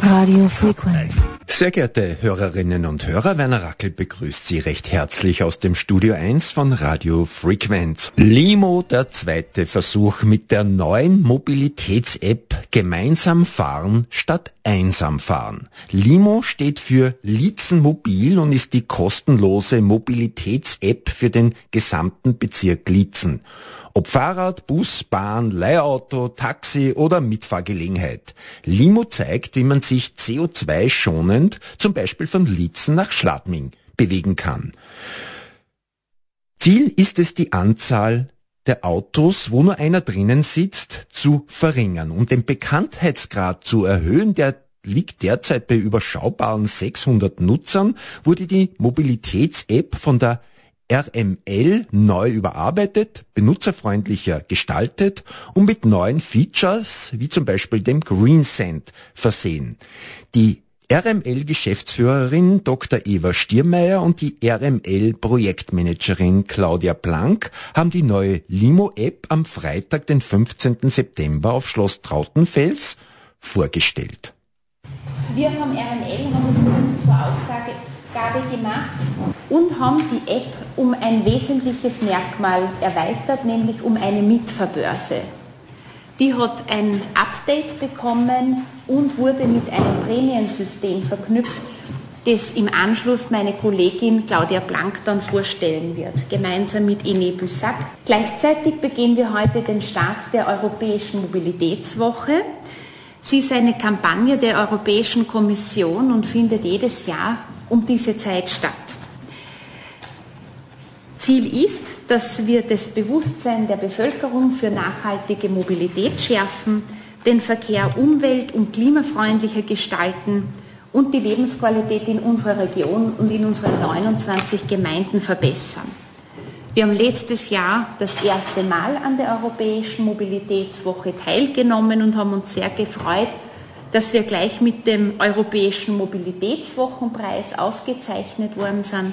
Radio Frequenz. Sehr geehrte Hörerinnen und Hörer, Werner Rackel begrüßt Sie recht herzlich aus dem Studio 1 von Radio Frequenz. Limo, der zweite Versuch mit der neuen Mobilitäts-App Gemeinsam fahren statt einsam fahren. Limo steht für Litzen Mobil und ist die kostenlose Mobilitäts-App für den gesamten Bezirk Litzen. Ob Fahrrad, Bus, Bahn, Leihauto, Taxi oder Mitfahrgelegenheit. Limo zeigt, wie man sich CO2-schonend zum Beispiel von Litzen nach Schladming bewegen kann. Ziel ist es, die Anzahl der Autos, wo nur einer drinnen sitzt, zu verringern. Um den Bekanntheitsgrad zu erhöhen, der liegt derzeit bei überschaubaren 600 Nutzern, wurde die Mobilitäts-App von der RML neu überarbeitet, benutzerfreundlicher gestaltet und mit neuen Features, wie zum Beispiel dem Green Sand, versehen. Die RML-Geschäftsführerin Dr. Eva Stiermeier und die RML-Projektmanagerin Claudia Blank haben die neue Limo-App am Freitag, den 15. September auf Schloss Trautenfels vorgestellt. Wir vom RML haben uns zur Aufgabe gemacht und haben die App um ein wesentliches Merkmal erweitert, nämlich um eine Mitverbörse. Die hat ein Update bekommen und wurde mit einem Prämiensystem verknüpft, das im Anschluss meine Kollegin Claudia Blank dann vorstellen wird, gemeinsam mit Ine Bussac. Gleichzeitig begehen wir heute den Start der Europäischen Mobilitätswoche. Sie ist eine Kampagne der Europäischen Kommission und findet jedes Jahr um diese Zeit statt. Ziel ist, dass wir das Bewusstsein der Bevölkerung für nachhaltige Mobilität schärfen, den Verkehr umwelt- und klimafreundlicher gestalten und die Lebensqualität in unserer Region und in unseren 29 Gemeinden verbessern. Wir haben letztes Jahr das erste Mal an der Europäischen Mobilitätswoche teilgenommen und haben uns sehr gefreut, dass wir gleich mit dem Europäischen Mobilitätswochenpreis ausgezeichnet worden sind.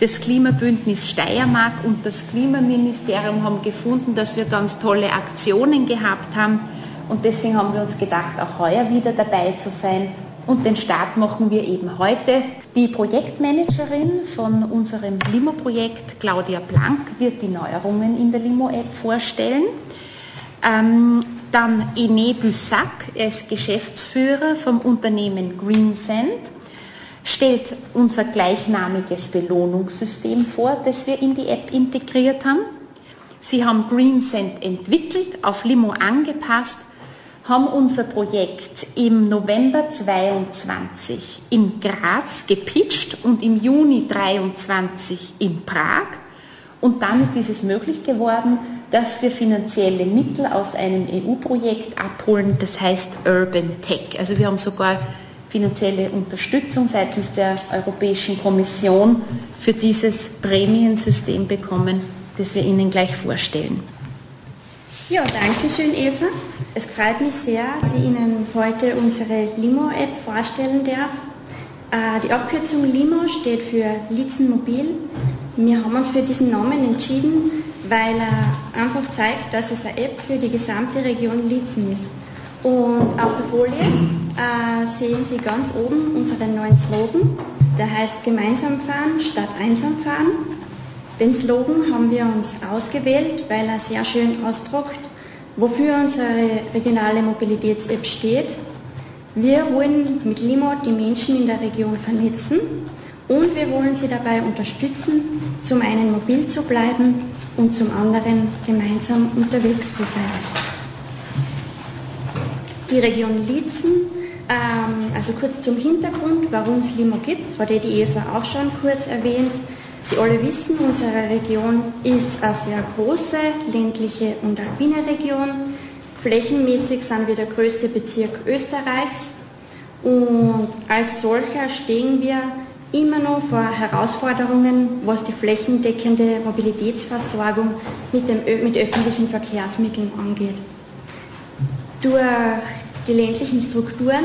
Das Klimabündnis Steiermark und das Klimaministerium haben gefunden, dass wir ganz tolle Aktionen gehabt haben. Und deswegen haben wir uns gedacht, auch heuer wieder dabei zu sein. Und den Start machen wir eben heute. Die Projektmanagerin von unserem Limo-Projekt, Claudia Blank, wird die Neuerungen in der Limo-App vorstellen. Ähm, dann Ine Bussac, er ist Geschäftsführer vom Unternehmen Greensand stellt unser gleichnamiges Belohnungssystem vor, das wir in die App integriert haben. Sie haben GreenSend entwickelt, auf Limo angepasst, haben unser Projekt im November 22 in Graz gepitcht und im Juni 23 in Prag. Und damit ist es möglich geworden, dass wir finanzielle Mittel aus einem EU-Projekt abholen, das heißt Urban Tech. Also wir haben sogar finanzielle Unterstützung seitens der Europäischen Kommission für dieses Prämiensystem bekommen, das wir Ihnen gleich vorstellen. Ja, danke schön, Eva. Es freut mich sehr, dass ich Ihnen heute unsere Limo-App vorstellen darf. Äh, die Abkürzung Limo steht für Litzen Mobil. Wir haben uns für diesen Namen entschieden, weil er einfach zeigt, dass es eine App für die gesamte Region Litzen ist. Und auf der Folie äh, sehen Sie ganz oben unseren neuen Slogan. Der heißt Gemeinsam fahren statt einsam fahren. Den Slogan haben wir uns ausgewählt, weil er sehr schön ausdruckt, wofür unsere regionale Mobilitäts-App steht. Wir wollen mit Limo die Menschen in der Region vernetzen und wir wollen sie dabei unterstützen, zum einen mobil zu bleiben und zum anderen gemeinsam unterwegs zu sein. Die Region Lietzen, ähm, also kurz zum Hintergrund, warum es Limo gibt, hat die Eva auch schon kurz erwähnt. Sie alle wissen, unsere Region ist eine sehr große ländliche und alpine Region. Flächenmäßig sind wir der größte Bezirk Österreichs und als solcher stehen wir immer noch vor Herausforderungen, was die flächendeckende Mobilitätsversorgung mit, dem, mit öffentlichen Verkehrsmitteln angeht. Durch die ländlichen Strukturen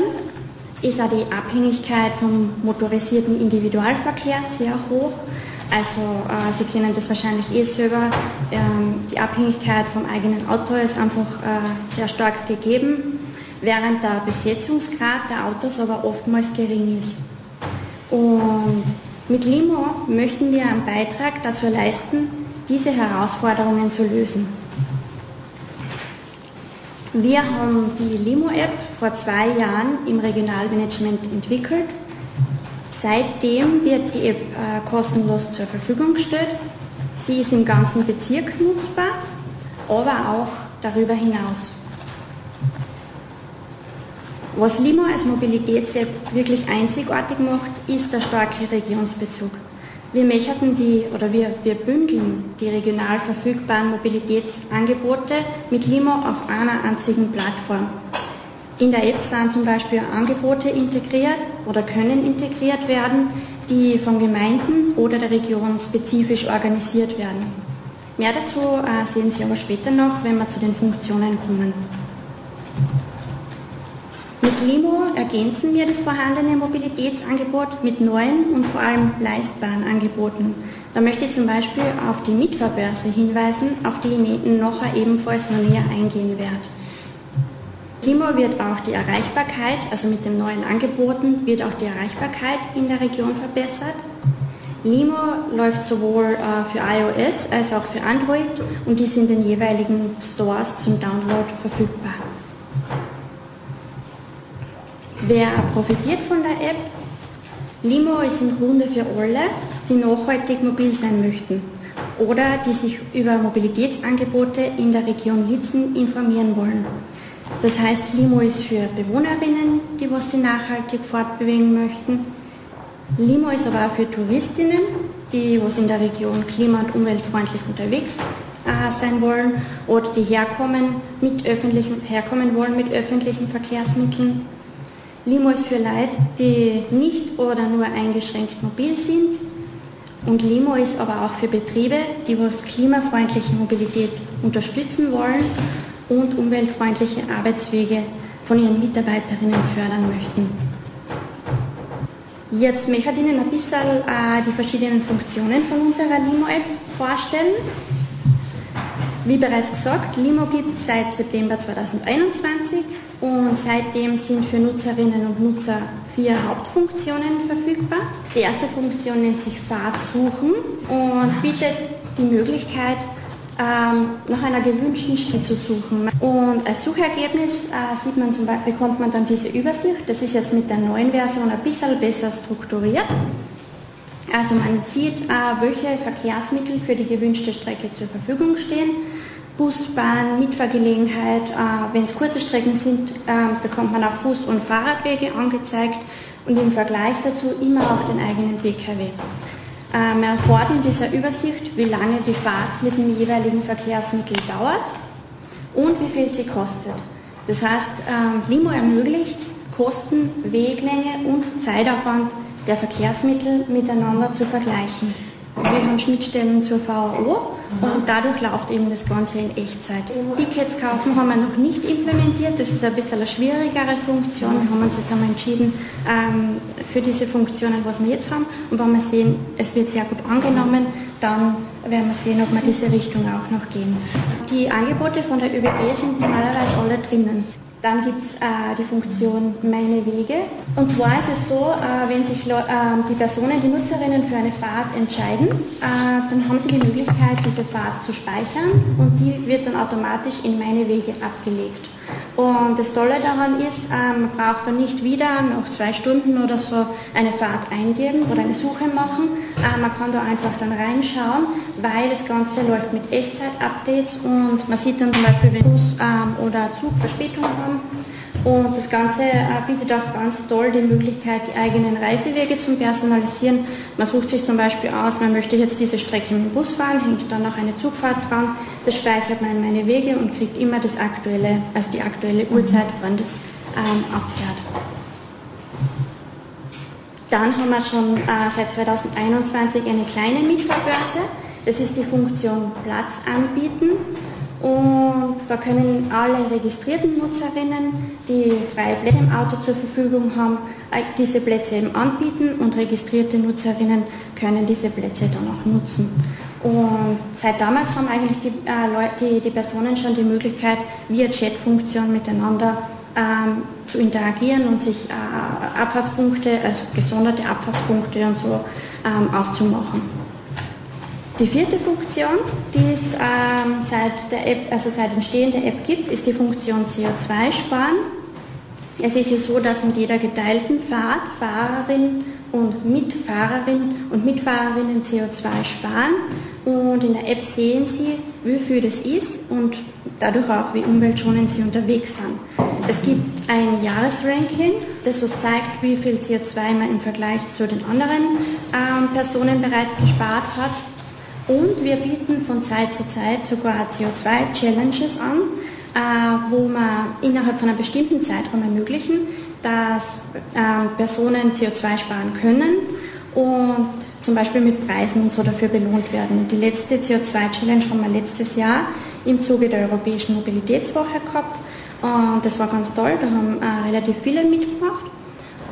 ist auch die Abhängigkeit vom motorisierten Individualverkehr sehr hoch. Also äh, Sie kennen das wahrscheinlich eh selber. Ähm, die Abhängigkeit vom eigenen Auto ist einfach äh, sehr stark gegeben, während der Besetzungsgrad der Autos aber oftmals gering ist. Und mit Limo möchten wir einen Beitrag dazu leisten, diese Herausforderungen zu lösen. Wir haben die Limo-App vor zwei Jahren im Regionalmanagement entwickelt. Seitdem wird die App äh, kostenlos zur Verfügung gestellt. Sie ist im ganzen Bezirk nutzbar, aber auch darüber hinaus. Was Limo als Mobilitäts-App wirklich einzigartig macht, ist der starke Regionsbezug. Wir möchten die oder wir, wir bündeln die regional verfügbaren Mobilitätsangebote mit Limo auf einer einzigen Plattform. In der App sind zum Beispiel Angebote integriert oder können integriert werden, die von Gemeinden oder der Region spezifisch organisiert werden. Mehr dazu äh, sehen Sie aber später noch, wenn wir zu den Funktionen kommen. Limo ergänzen wir das vorhandene Mobilitätsangebot mit neuen und vor allem leistbaren Angeboten. Da möchte ich zum Beispiel auf die Mitfahrbörse hinweisen, auf die ich nachher ebenfalls noch näher eingehen werde. Limo wird auch die Erreichbarkeit, also mit den neuen Angeboten, wird auch die Erreichbarkeit in der Region verbessert. Limo läuft sowohl äh, für iOS als auch für Android und ist in den jeweiligen Stores zum Download verfügbar. Wer profitiert von der App? Limo ist im Grunde für alle, die nachhaltig mobil sein möchten oder die sich über Mobilitätsangebote in der Region Litzen informieren wollen. Das heißt, Limo ist für Bewohnerinnen, die was sie nachhaltig fortbewegen möchten. Limo ist aber auch für Touristinnen, die was in der Region klima- und umweltfreundlich unterwegs äh, sein wollen oder die herkommen, mit herkommen wollen mit öffentlichen Verkehrsmitteln. Limo ist für Leute, die nicht oder nur eingeschränkt mobil sind. Und Limo ist aber auch für Betriebe, die was klimafreundliche Mobilität unterstützen wollen und umweltfreundliche Arbeitswege von ihren Mitarbeiterinnen fördern möchten. Jetzt möchte ich Ihnen ein bisschen äh, die verschiedenen Funktionen von unserer Limo-App vorstellen. Wie bereits gesagt, Limo gibt es seit September 2021 und seitdem sind für Nutzerinnen und Nutzer vier Hauptfunktionen verfügbar. Die erste Funktion nennt sich Fahrt suchen und bietet die Möglichkeit, ähm, nach einer gewünschten Stelle zu suchen. Und als Suchergebnis äh, sieht man zum Beispiel, bekommt man dann diese Übersicht. Das ist jetzt mit der neuen Version ein bisschen besser strukturiert. Also man sieht, äh, welche Verkehrsmittel für die gewünschte Strecke zur Verfügung stehen. Bus, Bahn, Mitfahrgelegenheit. Äh, Wenn es kurze Strecken sind, äh, bekommt man auch Fuß- und Fahrradwege angezeigt und im Vergleich dazu immer auch den eigenen PKW. Äh, man erfährt in dieser Übersicht, wie lange die Fahrt mit dem jeweiligen Verkehrsmittel dauert und wie viel sie kostet. Das heißt, äh, Limo ermöglicht Kosten, Weglänge und Zeitaufwand der Verkehrsmittel miteinander zu vergleichen. Wir haben Schnittstellen zur VAO und dadurch läuft eben das Ganze in Echtzeit. Tickets kaufen haben wir noch nicht implementiert, das ist ein bisschen eine schwierigere Funktion. Wir haben uns jetzt einmal entschieden ähm, für diese Funktionen, was wir jetzt haben. Und wenn wir sehen, es wird sehr gut angenommen, dann werden wir sehen, ob wir diese Richtung auch noch gehen. Die Angebote von der ÖBB sind normalerweise alle drinnen. Dann gibt es äh, die Funktion Meine Wege. Und zwar ist es so, äh, wenn sich äh, die Personen, die Nutzerinnen für eine Fahrt entscheiden, äh, dann haben sie die Möglichkeit, diese Fahrt zu speichern und die wird dann automatisch in Meine Wege abgelegt. Und das Tolle daran ist, man braucht dann nicht wieder nach zwei Stunden oder so eine Fahrt eingeben oder eine Suche machen. Äh, man kann da einfach dann reinschauen, weil das Ganze läuft mit Echtzeit-Updates und man sieht dann zum Beispiel, wenn Bus ähm, oder Zug Verspätung haben. Und das Ganze äh, bietet auch ganz toll die Möglichkeit, die eigenen Reisewege zu personalisieren. Man sucht sich zum Beispiel aus, man möchte jetzt diese Strecke mit dem Bus fahren, hängt dann noch eine Zugfahrt dran. Das speichert man in meine Wege und kriegt immer das aktuelle, also die aktuelle Uhrzeit, wann das ähm, abfährt. Dann haben wir schon äh, seit 2021 eine kleine Mietfahrbörse. Das ist die Funktion Platz anbieten. Und da können alle registrierten Nutzerinnen, die freie Plätze im Auto zur Verfügung haben, äh, diese Plätze eben anbieten und registrierte Nutzerinnen können diese Plätze dann auch nutzen. Und seit damals haben eigentlich die, äh, Leute, die, die, Personen schon die Möglichkeit, via Chatfunktion miteinander ähm, zu interagieren und sich äh, Abfahrtspunkte, also gesonderte Abfahrtspunkte und so ähm, auszumachen. Die vierte Funktion, die es ähm, seit, der App, also seit Entstehen der App gibt, ist die Funktion CO2 sparen. Es ist ja so, dass mit jeder geteilten Fahrt Fahrerin und Mitfahrerin und Mitfahrerinnen CO2 sparen und in der App sehen Sie, wie viel das ist und dadurch auch, wie umweltschonend Sie unterwegs sind. Es gibt ein Jahresranking, das uns zeigt, wie viel CO2 man im Vergleich zu den anderen ähm, Personen bereits gespart hat und wir bieten von Zeit zu Zeit sogar CO2-Challenges an, äh, wo wir innerhalb von einem bestimmten Zeitraum ermöglichen, dass äh, Personen CO2 sparen können und zum Beispiel mit Preisen und so dafür belohnt werden. Die letzte CO2-Challenge haben wir letztes Jahr im Zuge der Europäischen Mobilitätswoche gehabt. Und das war ganz toll, da haben äh, relativ viele mitgemacht.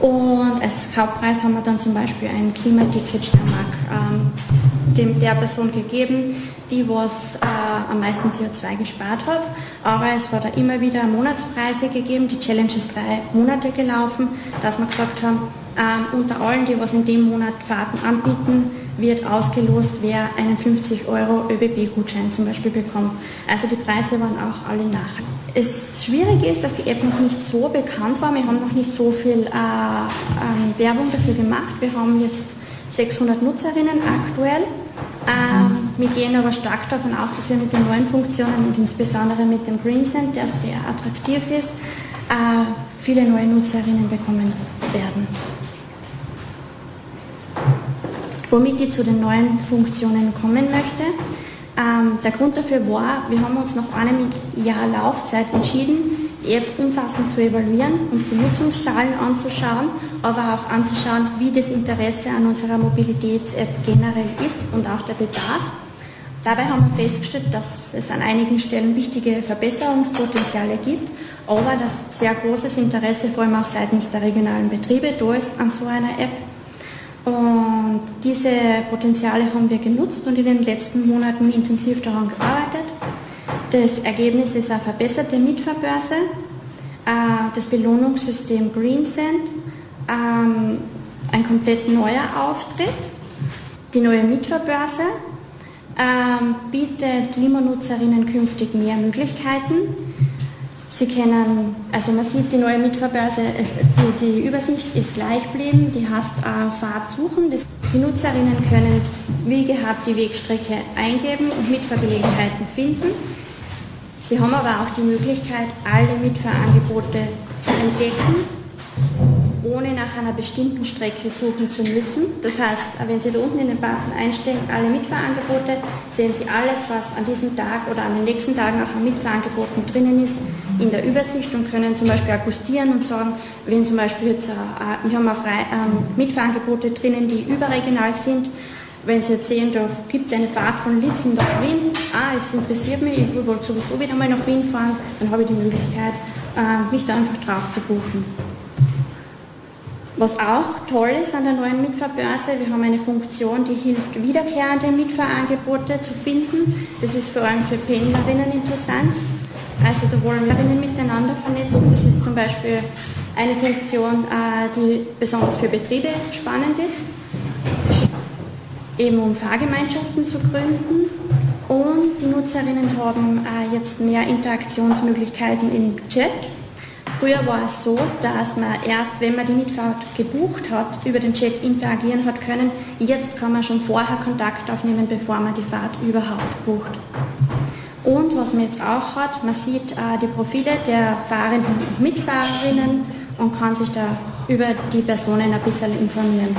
Und als Hauptpreis haben wir dann zum Beispiel ein Klimaticket Steiermark ähm, dem, der Person gegeben, die was äh, am meisten CO2 gespart hat. Aber es war da immer wieder Monatspreise gegeben. Die Challenge ist drei Monate gelaufen, dass wir gesagt haben, äh, unter allen, die was in dem Monat Fahrten anbieten, wird ausgelost, wer einen 50 Euro ÖBB-Gutschein zum Beispiel bekommt. Also die Preise waren auch alle nach. Es schwierig ist, dass die App noch nicht so bekannt war. Wir haben noch nicht so viel äh, ähm, Werbung dafür gemacht. Wir haben jetzt 600 Nutzerinnen aktuell. Ähm, wir gehen aber stark davon aus, dass wir mit den neuen Funktionen und insbesondere mit dem Green Send, der sehr attraktiv ist, äh, viele neue Nutzerinnen bekommen werden. Womit ich zu den neuen Funktionen kommen möchte. Ähm, der Grund dafür war, wir haben uns nach einem Jahr Laufzeit entschieden, die App umfassend zu evaluieren, uns die Nutzungszahlen anzuschauen, aber auch anzuschauen, wie das Interesse an unserer Mobilitäts-App generell ist und auch der Bedarf. Dabei haben wir festgestellt, dass es an einigen Stellen wichtige Verbesserungspotenziale gibt, aber dass sehr großes Interesse vor allem auch seitens der regionalen Betriebe da ist an so einer App. Und diese Potenziale haben wir genutzt und in den letzten Monaten intensiv daran gearbeitet. Das Ergebnis ist eine verbesserte Mietverbörse, äh, das Belohnungssystem GreenSend, ähm, ein komplett neuer Auftritt, die neue Mietverbörse ähm, bietet Limo-Nutzerinnen künftig mehr Möglichkeiten. Sie können, also man sieht die neue Mietverbörse, die, die Übersicht ist gleich geblieben, die heißt äh, Fahrt suchen. Die Nutzerinnen können wie gehabt die Wegstrecke eingeben und Mitfahrgelegenheiten finden. Sie haben aber auch die Möglichkeit, alle Mitfahrangebote zu entdecken, ohne nach einer bestimmten Strecke suchen zu müssen. Das heißt, wenn Sie da unten in den Button einstellen, alle Mitfahrangebote, sehen Sie alles, was an diesem Tag oder an den nächsten Tagen auch an Mitfahrangeboten drinnen ist, in der Übersicht und können zum Beispiel akkustieren und sagen, wenn zum Beispiel jetzt, äh, wir haben auch ähm, Mitfahrangebote drinnen, die überregional sind, wenn Sie jetzt sehen, gibt es eine Fahrt von Litzen nach Wien, ah, es interessiert mich, ich wollte sowieso wieder mal nach Wien fahren, dann habe ich die Möglichkeit, äh, mich da einfach drauf zu buchen. Was auch toll ist an der neuen Mitfahrbörse, wir haben eine Funktion, die hilft, wiederkehrende Mitfahrangebote zu finden. Das ist vor allem für Pendlerinnen interessant. Also da wollen wir miteinander vernetzen. Das ist zum Beispiel eine Funktion, äh, die besonders für Betriebe spannend ist eben um Fahrgemeinschaften zu gründen. Und die Nutzerinnen haben äh, jetzt mehr Interaktionsmöglichkeiten im Chat. Früher war es so, dass man erst, wenn man die Mitfahrt gebucht hat, über den Chat interagieren hat können. Jetzt kann man schon vorher Kontakt aufnehmen, bevor man die Fahrt überhaupt bucht. Und was man jetzt auch hat, man sieht äh, die Profile der Fahrenden und Mitfahrerinnen und kann sich da über die Personen ein bisschen informieren.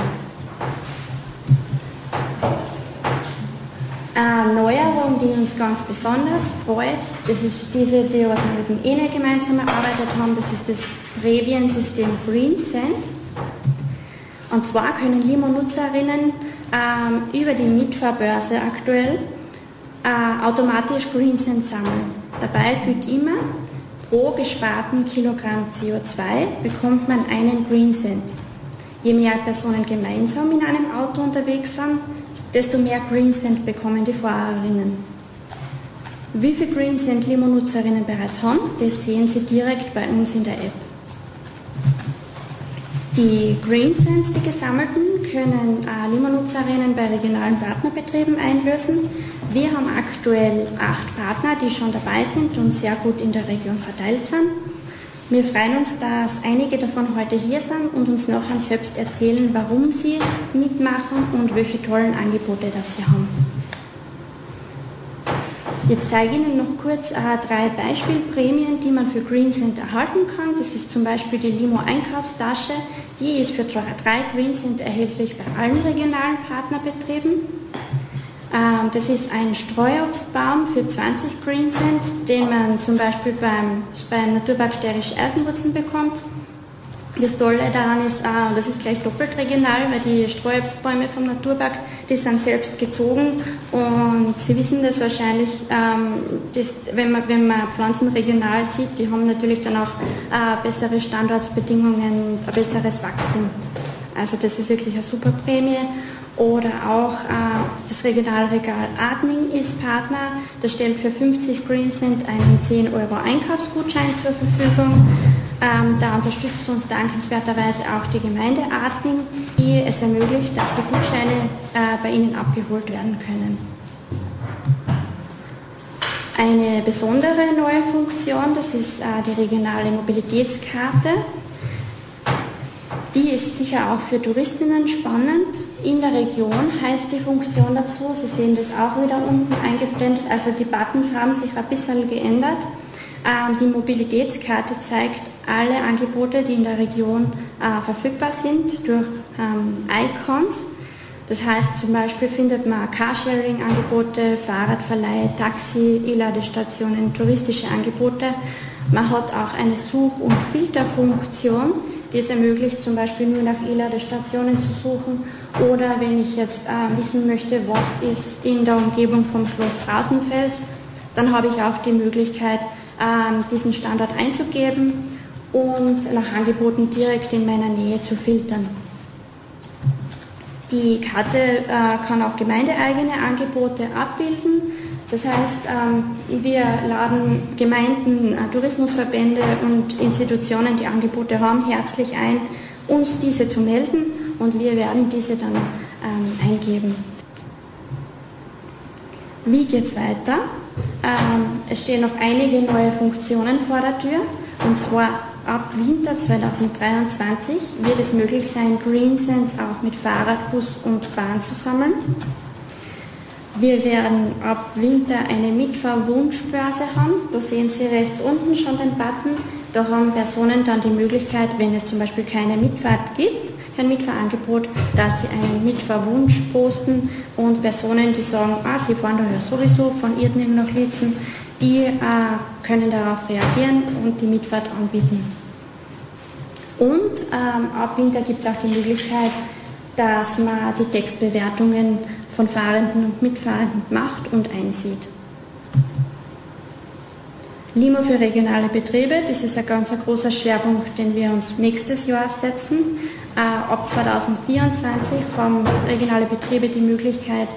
Eine Neuerung, die uns ganz besonders freut, das ist diese, die wir mit dem ENE gemeinsam erarbeitet haben, das ist das Brevian-System GreenSend. Und zwar können Limo-Nutzerinnen ähm, über die Mitfahrbörse aktuell äh, automatisch GreenSend sammeln. Dabei gilt immer, pro gesparten Kilogramm CO2 bekommt man einen Green Cent. Je mehr Personen gemeinsam in einem Auto unterwegs sind, desto mehr Green Cent bekommen die Fahrerinnen. Wie viel Green Cent Limo-Nutzerinnen bereits haben, das sehen Sie direkt bei uns in der App. Die Green Cents, die gesammelten, können Limo-Nutzerinnen bei regionalen Partnerbetrieben einlösen. Wir haben aktuell acht Partner, die schon dabei sind und sehr gut in der Region verteilt sind. Wir freuen uns, dass einige davon heute hier sind und uns nachher selbst erzählen, warum sie mitmachen und welche tollen Angebote das sie haben. Jetzt zeige ich Ihnen noch kurz äh, drei Beispielprämien, die man für GreenCent erhalten kann. Das ist zum Beispiel die Limo Einkaufstasche. Die ist für drei GreenCent erhältlich bei allen regionalen Partnerbetrieben. Ähm, das ist ein Streuobstbaum für 20 GreenCent, den man zum Beispiel beim, beim Naturpark Sterisch Eisenwurzeln bekommt. Das Tolle daran ist, äh, das ist gleich doppelt regional, weil die Streuobstbäume vom Naturpark, die sind selbst gezogen und Sie wissen das wahrscheinlich, ähm, das, wenn, man, wenn man Pflanzen regional zieht, die haben natürlich dann auch äh, bessere Standortsbedingungen und ein besseres Wachstum. Also das ist wirklich eine super Prämie. Oder auch äh, das Regionalregal Adning ist Partner. Das stellt für 50 Green Cent einen 10 Euro Einkaufsgutschein zur Verfügung. Ähm, da unterstützt uns dankenswerterweise auch die Gemeinde Adling, die es ermöglicht, dass die Gutscheine äh, bei Ihnen abgeholt werden können. Eine besondere neue Funktion, das ist äh, die regionale Mobilitätskarte. Die ist sicher auch für Touristinnen spannend. In der Region heißt die Funktion dazu, Sie sehen das auch wieder unten eingeblendet, also die Buttons haben sich ein bisschen geändert. Ähm, die Mobilitätskarte zeigt alle Angebote, die in der Region äh, verfügbar sind, durch ähm, Icons. Das heißt, zum Beispiel findet man Carsharing-Angebote, Fahrradverleih, Taxi, E-Ladestationen, touristische Angebote. Man hat auch eine Such- und Filterfunktion, die es ermöglicht, zum Beispiel nur nach E-Ladestationen zu suchen oder wenn ich jetzt äh, wissen möchte, was ist in der Umgebung vom Schloss Trautenfels, dann habe ich auch die Möglichkeit, äh, diesen Standort einzugeben und nach Angeboten direkt in meiner Nähe zu filtern. Die Karte äh, kann auch gemeindeeigene Angebote abbilden. Das heißt, ähm, wir laden Gemeinden, äh, Tourismusverbände und Institutionen, die Angebote haben, herzlich ein, uns diese zu melden und wir werden diese dann ähm, eingeben. Wie geht es weiter? Ähm, es stehen noch einige neue Funktionen vor der Tür und zwar Ab Winter 2023 wird es möglich sein, Green Sense auch mit Fahrrad, Bus und Bahn zu sammeln. Wir werden ab Winter eine Mitfahrwunschbörse haben. Da sehen Sie rechts unten schon den Button. Da haben Personen dann die Möglichkeit, wenn es zum Beispiel keine Mitfahrt gibt, kein Mitfahrangebot, dass sie einen Mitfahrwunsch posten und Personen, die sagen, ah, sie fahren da ja sowieso von Irdening nach Litzen, die äh, können darauf reagieren und die Mitfahrt anbieten. Und ähm, ab Winter gibt es auch die Möglichkeit, dass man die Textbewertungen von Fahrenden und Mitfahrenden macht und einsieht. Limo für regionale Betriebe, das ist ein ganz großer Schwerpunkt, den wir uns nächstes Jahr setzen. Äh, ab 2024 haben regionale Betriebe die Möglichkeit,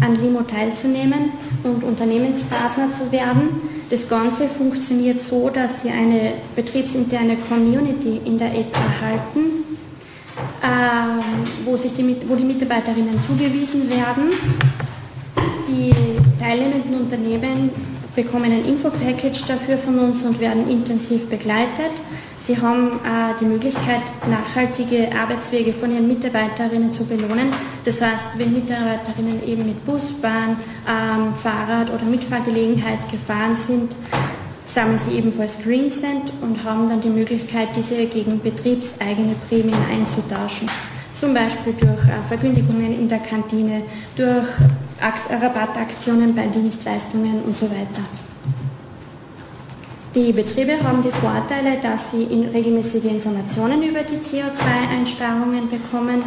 an Limo teilzunehmen und Unternehmenspartner zu werden. Das Ganze funktioniert so, dass Sie eine betriebsinterne Community in der App erhalten, äh, wo, sich die, wo die Mitarbeiterinnen zugewiesen werden. Die teilnehmenden Unternehmen bekommen ein Infopackage dafür von uns und werden intensiv begleitet. Sie haben äh, die Möglichkeit, nachhaltige Arbeitswege von ihren Mitarbeiterinnen zu belohnen. Das heißt, wenn Mitarbeiterinnen eben mit Bus, Bahn, ähm, Fahrrad oder Mitfahrgelegenheit gefahren sind, sammeln sie ebenfalls Green Cent und haben dann die Möglichkeit, diese gegen betriebseigene Prämien einzutauschen. Zum Beispiel durch äh, Vergündigungen in der Kantine, durch Rabattaktionen bei Dienstleistungen und so weiter. Die Betriebe haben die Vorteile, dass sie regelmäßige Informationen über die CO2-Einsparungen bekommen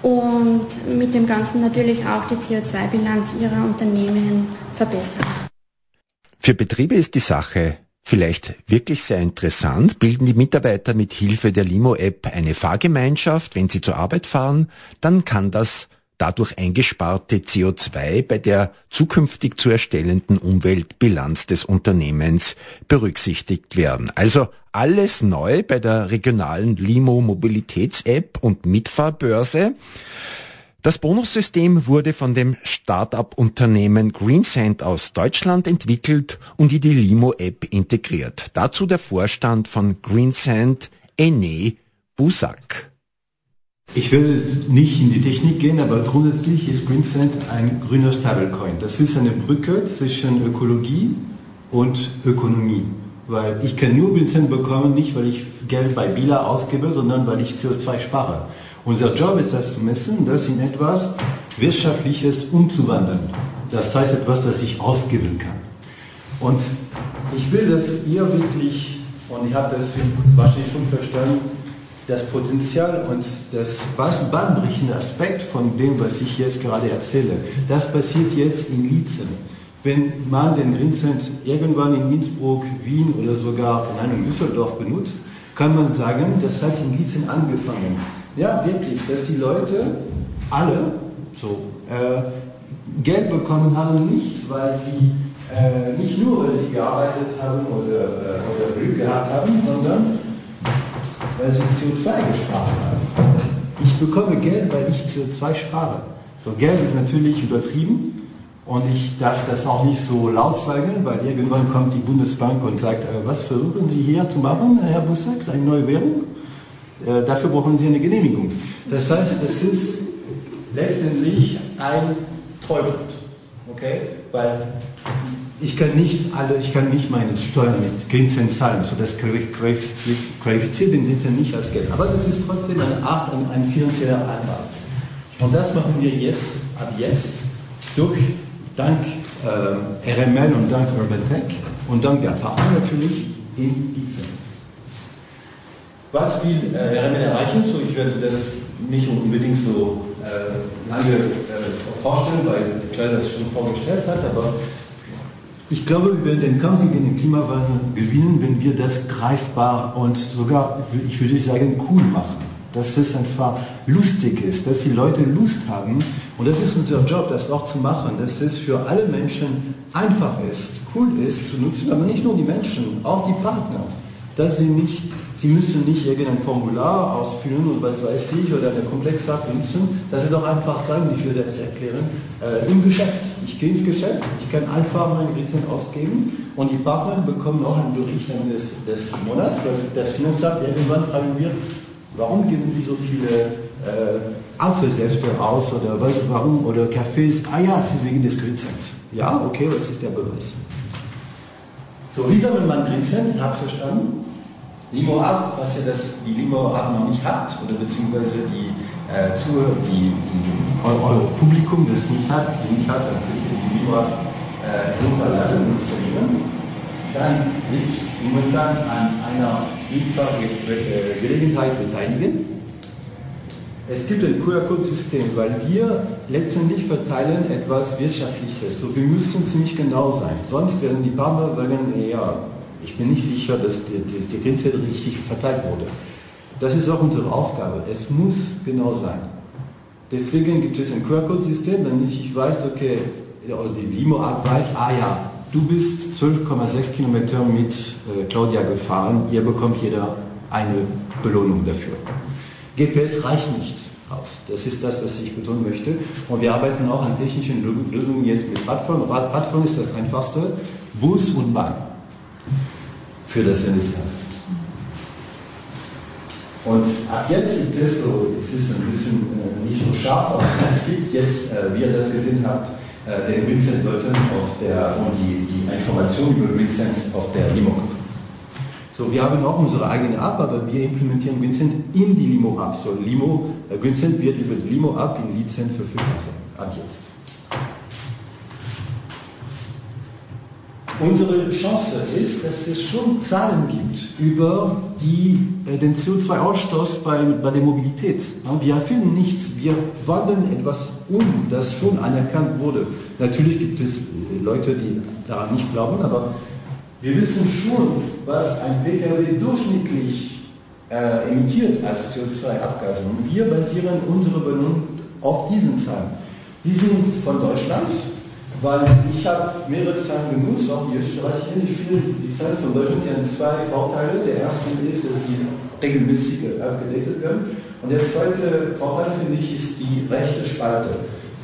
und mit dem Ganzen natürlich auch die CO2-Bilanz ihrer Unternehmen verbessern. Für Betriebe ist die Sache vielleicht wirklich sehr interessant. Bilden die Mitarbeiter mit Hilfe der Limo-App eine Fahrgemeinschaft, wenn sie zur Arbeit fahren, dann kann das dadurch eingesparte CO2 bei der zukünftig zu erstellenden Umweltbilanz des Unternehmens berücksichtigt werden. Also alles neu bei der regionalen Limo Mobilitäts-App und Mitfahrbörse. Das Bonussystem wurde von dem Start-up-Unternehmen GreenSend aus Deutschland entwickelt und in die Limo-App integriert. Dazu der Vorstand von GreenSend, Ene Busak. Ich will nicht in die Technik gehen, aber grundsätzlich ist GreenSend ein grüner Stablecoin. Das ist eine Brücke zwischen Ökologie und Ökonomie. Weil ich kann nur GreenSend bekommen, nicht weil ich Geld bei Bila ausgebe, sondern weil ich CO2 spare. Unser Job ist das zu messen, das in etwas Wirtschaftliches umzuwandeln. Das heißt etwas, das ich ausgeben kann. Und ich will, dass ihr wirklich, und ich habe das wahrscheinlich schon verstanden, das Potenzial und das bahnbrechende Aspekt von dem, was ich jetzt gerade erzähle, das passiert jetzt in Lietzen. Wenn man den Greencent irgendwann in Innsbruck, Wien oder sogar in einem Düsseldorf benutzt, kann man sagen, das hat in Lietzen angefangen. Ja, wirklich, dass die Leute alle so äh, Geld bekommen haben, nicht weil sie äh, nicht nur weil sie gearbeitet haben oder, äh, oder Glück gehabt haben, sondern weil sie CO2 gespart haben. Ich bekomme Geld, weil ich CO2 spare. So, Geld ist natürlich übertrieben und ich darf das auch nicht so laut sagen, weil irgendwann kommt die Bundesbank und sagt, äh, was versuchen Sie hier zu machen, Herr Bussack, eine neue Währung? Äh, dafür brauchen Sie eine Genehmigung. Das heißt, es ist letztendlich ein Treuhand. Okay? Weil ich kann nicht alle, ich kann nicht meine Steuern mit Greencent zahlen, so das qualifiziert den Greencent nicht als Geld. Aber das ist trotzdem eine Art, ein, ein finanzieller Anreiz. Und das machen wir jetzt, ab jetzt, durch, dank äh, RML und dank Urban Tech und dank der Partner natürlich in Gießen. Was will äh, RML erreichen? So, ich werde das nicht unbedingt so äh, lange äh, vorstellen, weil Claire das schon vorgestellt hat, aber ich glaube, wir werden den Kampf gegen den Klimawandel gewinnen, wenn wir das greifbar und sogar, ich würde sagen, cool machen. Dass es einfach lustig ist, dass die Leute Lust haben. Und das ist unser Job, das auch zu machen, dass es für alle Menschen einfach ist, cool ist zu nutzen, aber nicht nur die Menschen, auch die Partner. Dass sie nicht Sie müssen nicht irgendein Formular ausfüllen und was weiß ich oder eine komplexe benutzen. Das wird doch einfach sagen, ich würde das erklären, äh, im Geschäft. Ich gehe ins Geschäft, ich kann einfach mein Rezept ausgeben und die Partner bekommen auch einen Bericht des, des Monats, weil das Finanzamt irgendwann fragen wird, warum geben Sie so viele äh, Apfelsäfte aus oder was, warum oder Kaffees? Ah ja, das ist wegen des Grünzents. Ja, okay, was ist der Beweis? So, wie soll man Grünzent? Habt verstanden? Limo ab, was ja das, die Limo ab noch nicht hat, oder beziehungsweise die äh, Tour, die, die eure Publikum das nicht hat, die nicht hat, dann könnt ihr die Limo ab äh, runterladen und installieren. Dann sich momentan an einer Gelegenheit beteiligen. Es gibt ein QR-Code-System, weil wir letztendlich verteilen etwas Wirtschaftliches. So, wir müssen ziemlich genau sein. Sonst werden die Partner sagen, ja, ich bin nicht sicher, dass die, die Grenze richtig verteilt wurde. Das ist auch unsere Aufgabe. Es muss genau sein. Deswegen gibt es ein QR-Code-System, damit ich weiß, okay, oder die Limo-App weiß, ah ja, du bist 12,6 Kilometer mit äh, Claudia gefahren, ihr bekommt jeder eine Belohnung dafür. GPS reicht nicht aus. Das ist das, was ich betonen möchte. Und wir arbeiten auch an technischen Lösungen jetzt mit Radfahren. Radfahren ist das einfachste, Bus und Bahn für das Renaissance. Und ab jetzt ist es so, es ist ein bisschen äh, nicht so scharf, aber es gibt jetzt, äh, wie ihr das gesehen habt, äh, den Vincent-Button auf der, und die, die Information über Vincent auf der Limo. So, wir haben auch unsere eigene App, aber wir implementieren Vincent in die Limo-App. So, Limo, äh, Vincent wird über die Limo-App in Lizent verfügbar sein, ab jetzt. Unsere Chance ist, dass es schon Zahlen gibt über die, äh, den CO2-Ausstoß bei, bei der Mobilität. Wir erfinden nichts, wir wandeln etwas um, das schon anerkannt wurde. Natürlich gibt es äh, Leute, die daran nicht glauben, aber wir wissen schon, was ein Pkw durchschnittlich äh, emittiert als CO2-Abgase. Und wir basieren unsere Benennung auf diesen Zahlen. Die sind von Deutschland, weil ich habe mehrere Zahlen genutzt, auch die österreichischen. Ich finde, die Zahlen von Deutschland haben zwei Vorteile. Der erste ist, dass sie regelmäßig abgedatet werden. Und der zweite Vorteil, finde ich, ist die rechte Spalte.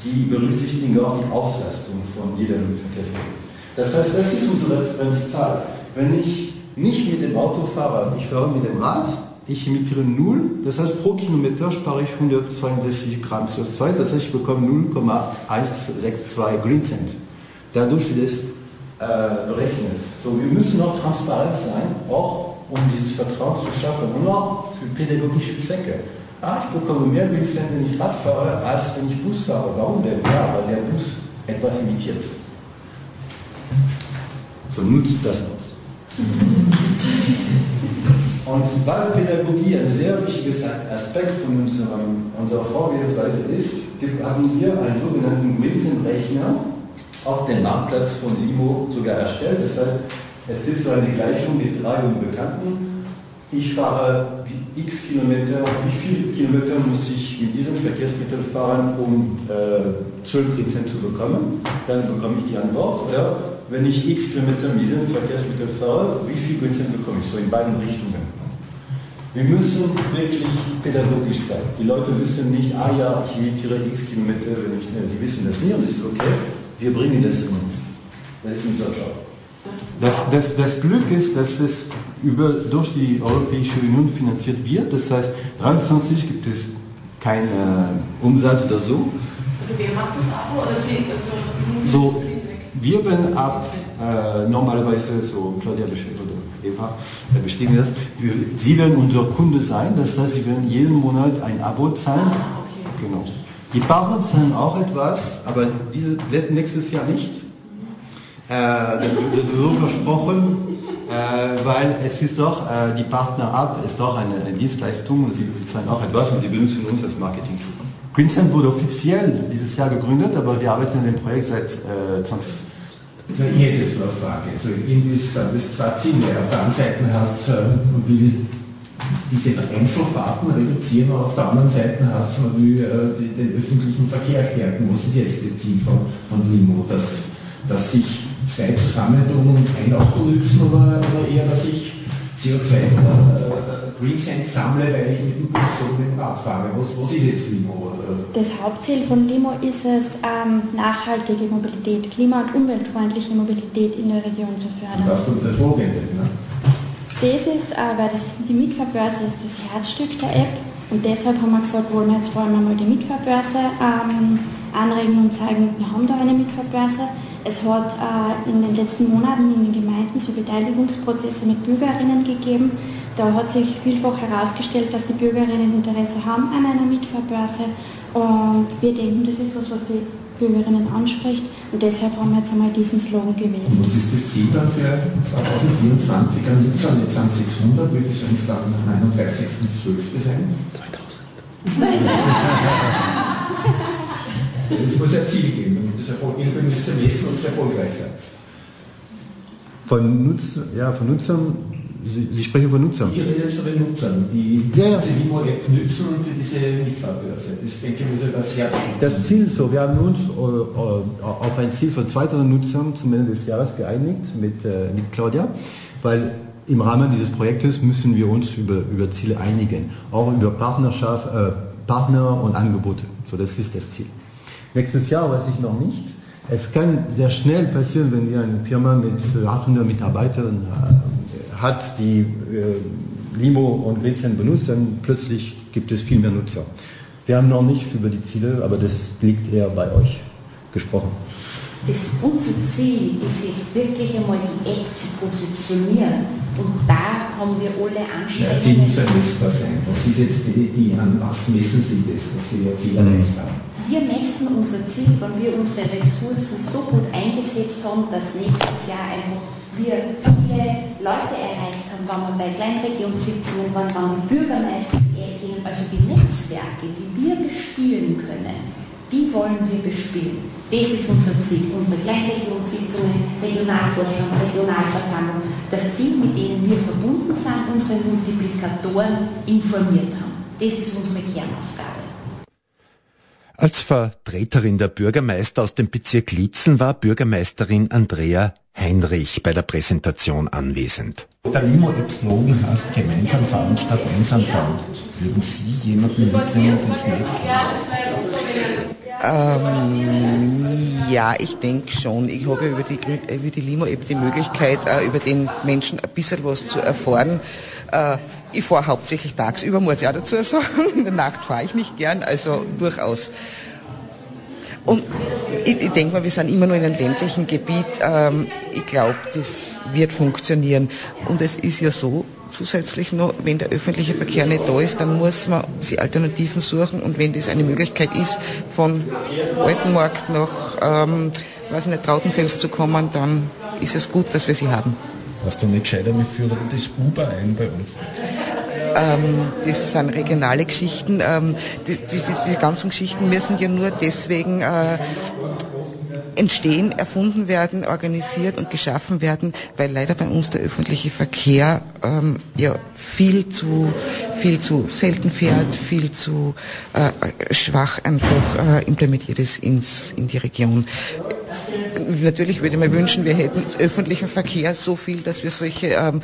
Sie berücksichtigen auch die Auslastung von jedem Verkehrsmittel. Das heißt, das ist unsere Referenzzahl. Wenn ich nicht mit dem Auto fahre, ich fahre mit dem Rad, ich emitiere 0, das heißt pro Kilometer spare ich 162 Gramm CO2, das heißt ich bekomme 0,162 Green Cent. Dadurch wird es äh, berechnet. So, wir müssen auch transparent sein, auch um dieses Vertrauen zu schaffen und auch für pädagogische Zwecke. Ah, ich bekomme mehr Green Cent, wenn ich Rad fahre, als wenn ich Bus fahre. Warum denn? Ja, weil der Bus etwas imitiert. So nutzt das aus. Und weil Pädagogie ein sehr wichtiges Aspekt von unserem, unserer Vorgehensweise ist, haben wir einen sogenannten Wilson-Rechner auf dem Marktplatz von Limo sogar erstellt. Das heißt, es ist so eine Gleichung mit drei Unbekannten. Ich fahre x Kilometer, wie viele Kilometer muss ich mit diesem Verkehrsmittel fahren, um äh, 12 Prozent zu bekommen? Dann bekomme ich die Antwort. Oder wenn ich x Kilometer mit diesem Verkehrsmittel fahre, wie viel Prozent bekomme ich? So in beiden Richtungen. Wir müssen wirklich pädagogisch sein. Die Leute wissen nicht, ah ja, ich imitiere x Kilometer, wenn ich schnell. Sie wissen das nicht und es ist okay. Wir bringen das in uns. Das ist unser Job. Das, das, das Glück ist, dass es über, durch die Europäische Union finanziert wird. Das heißt, 23 gibt es keinen äh, Umsatz oder so. Also wer macht das Abo? Oder Sie, also, so, wir werden ab äh, normalerweise so Claudia oder Eva bestätigen das. Sie werden unser Kunde sein, das heißt, Sie werden jeden Monat ein Abo zahlen. Ah, okay. Genau. Die Partner zahlen auch etwas, aber diese, nächstes Jahr nicht. Äh, das, das ist so versprochen, äh, weil es ist doch, äh, die Partner ab ist doch eine, eine Dienstleistung und sie, sie, zahlen auch etwas und sie benutzen uns als Marketing-Tool. Greensand wurde offiziell dieses Jahr gegründet, aber wir arbeiten an dem Projekt seit 20 also ich hätte jetzt mal eine Frage. Also irgendwie sind das zwei Ziele. Auf der einen Seite heißt es, man will diese Einzelfahrten reduzieren, auf der anderen Seite heißt es, man will äh, den öffentlichen Verkehr stärken. Was ist jetzt das Ziel von, von Limo? Dass, dass sich zwei zusammentun und ein Auto nützen oder, oder eher, dass ich CO2 äh, Green Cent sammle, weil ich mit dem Bus oder mit dem Rad fahre. Was, was ist jetzt Limo? Das Hauptziel von Limo ist es, ähm, nachhaltige Mobilität, klima- und umweltfreundliche Mobilität in der Region zu fördern. Und das kommt das Vorgänge, ne? Das ist, äh, weil das, die Mitfahrbörse ist das Herzstück der App und deshalb haben wir gesagt, wollen wir jetzt vor allem einmal die Mitfahrbörse ähm, anregen und zeigen, wir haben da eine Mitfahrbörse. Es hat äh, in den letzten Monaten in den Gemeinden so Beteiligungsprozesse mit Bürgerinnen gegeben, da hat sich vielfach herausgestellt, dass die Bürgerinnen Interesse haben an einer Mitfahrbörse und wir denken, das ist was, was die Bürgerinnen anspricht und deshalb haben wir jetzt einmal diesen Slogan gewählt. Und was ist das Ziel dann für 2024? Also jetzt sind jetzt 600, wie viel sollen es dann am 31.12. sein? 3000. Es muss ein Ziel geben, müsst ihr messen und erfolgreich seid. Von, Nutz, ja, von Nutzern Sie, Sie, sprechen von Nutzern. Ich rede jetzt von den Nutzern, die ja, ja. diese Limo-App nutzen für diese Mitfahrbörse. Das denke ich, muss das Herz Das Ziel, so, wir haben uns äh, äh auf ein Ziel von 2000 Nutzern zum Ende des Jahres geeinigt mit, äh, mit Claudia, weil im Rahmen dieses Projektes müssen wir uns über, über Ziele einigen, auch über Partnerschaft, äh, Partner und Angebote. So, das ist das Ziel. Nächstes Jahr weiß ich noch nicht. Es kann sehr schnell passieren, wenn wir eine Firma mit 800 Mitarbeitern haben hat, die äh, Limo und Grenzen benutzt, dann plötzlich gibt es viel mehr Nutzer. Wir haben noch nicht über die Ziele, aber das liegt eher bei euch gesprochen. Das, unser Ziel ist jetzt wirklich einmal die App zu positionieren. Und da haben wir alle Anstrengungen. Ja, Ziel muss ein messbar sein. Was ist jetzt die, die, an was messen Sie das, dass Sie Ihr Ziel erreicht haben? Wir messen unser Ziel, wenn wir unsere Ressourcen so gut eingesetzt haben, dass nächstes Jahr einfach wir viele Leute erreicht haben, wenn wir bei Kleinregionssitzungen waren, wenn die Bürgermeister gehen, also die Netzwerke, die wir bespielen können, die wollen wir bespielen. Das ist unser Ziel, unsere Kleinregionssitzungen, Regionalvorstand, Regionalversammlung, dass die, mit denen wir verbunden sind, unsere Multiplikatoren informiert haben. Das ist unsere Kernaufgabe. Als Vertreterin der Bürgermeister aus dem Bezirk Litzen war Bürgermeisterin Andrea Heinrich bei der Präsentation anwesend. Der Limo-App-Slogan heißt gemeinsam fahren statt einsam fahren. Würden Sie jemanden mitnehmen und ins Netz ähm, ja, ich denke schon. Ich habe über die, über die Limo-App die Möglichkeit, äh, über den Menschen ein bisschen was zu erfahren. Äh, ich fahre hauptsächlich tagsüber, muss ich auch dazu sagen. In der Nacht fahre ich nicht gern, also durchaus. Und ich, ich denke mal, wir sind immer nur in einem ländlichen Gebiet. Ähm, ich glaube, das wird funktionieren. Und es ist ja so, zusätzlich noch, wenn der öffentliche Verkehr nicht da ist, dann muss man sich Alternativen suchen. Und wenn das eine Möglichkeit ist, von Altenmarkt nach, ähm, weiß nicht, Trautenfels zu kommen, dann ist es gut, dass wir sie haben. Was du nicht gescheiter, wie führt das Uber ein bei uns? Ähm, das sind regionale Geschichten. Ähm, die, die, diese ganzen Geschichten müssen ja nur deswegen äh, entstehen, erfunden werden, organisiert und geschaffen werden, weil leider bei uns der öffentliche Verkehr ähm, ja viel zu viel zu selten fährt, viel zu äh, schwach einfach äh, implementiert ist ins, in die Region. Natürlich würde ich mir wünschen, wir hätten öffentlichen Verkehr so viel, dass wir solche ähm,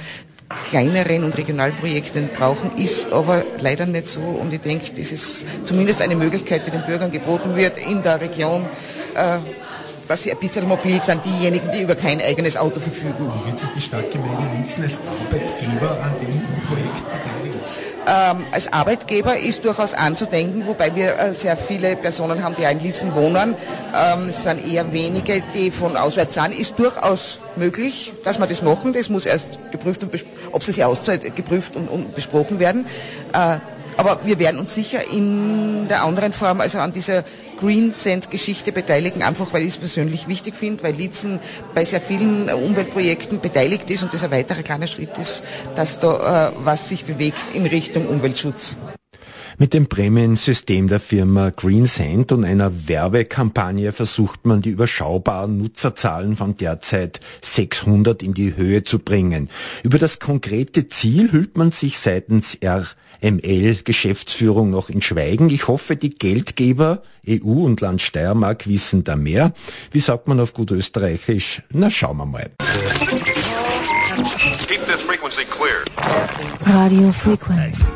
kleineren und Regionalprojekte brauchen, ist aber leider nicht so. Und ich denke, das ist zumindest eine Möglichkeit, die den Bürgern geboten wird in der Region. Äh, dass sie ein bisschen mobil sind, diejenigen, die über kein eigenes Auto verfügen. Wie wird sich die Stadtgemeinde Linzen als Arbeitgeber an dem Projekt beteiligen? Ähm, als Arbeitgeber ist durchaus anzudenken, wobei wir äh, sehr viele Personen haben, die ja in Litzen wohnen. Ähm, es sind eher wenige, die von auswärts sind. Ist durchaus möglich, dass wir das machen. Das muss erst geprüft und ob sie sich auszahlt, geprüft und, und besprochen werden. Äh, aber wir werden uns sicher in der anderen Form, also an dieser Green Sand Geschichte beteiligen, einfach weil ich es persönlich wichtig finde, weil Lietzen bei sehr vielen Umweltprojekten beteiligt ist und das ein weiterer kleiner Schritt ist, dass da äh, was sich bewegt in Richtung Umweltschutz. Mit dem Prämiensystem der Firma Green Sand und einer Werbekampagne versucht man die überschaubaren Nutzerzahlen von derzeit 600 in die Höhe zu bringen. Über das konkrete Ziel hüllt man sich seitens RML Geschäftsführung noch in Schweigen. Ich hoffe, die Geldgeber EU und Land Steiermark wissen da mehr. Wie sagt man auf gut österreichisch? Na, schauen wir mal. Keep this frequency clear. Radio Frequenz.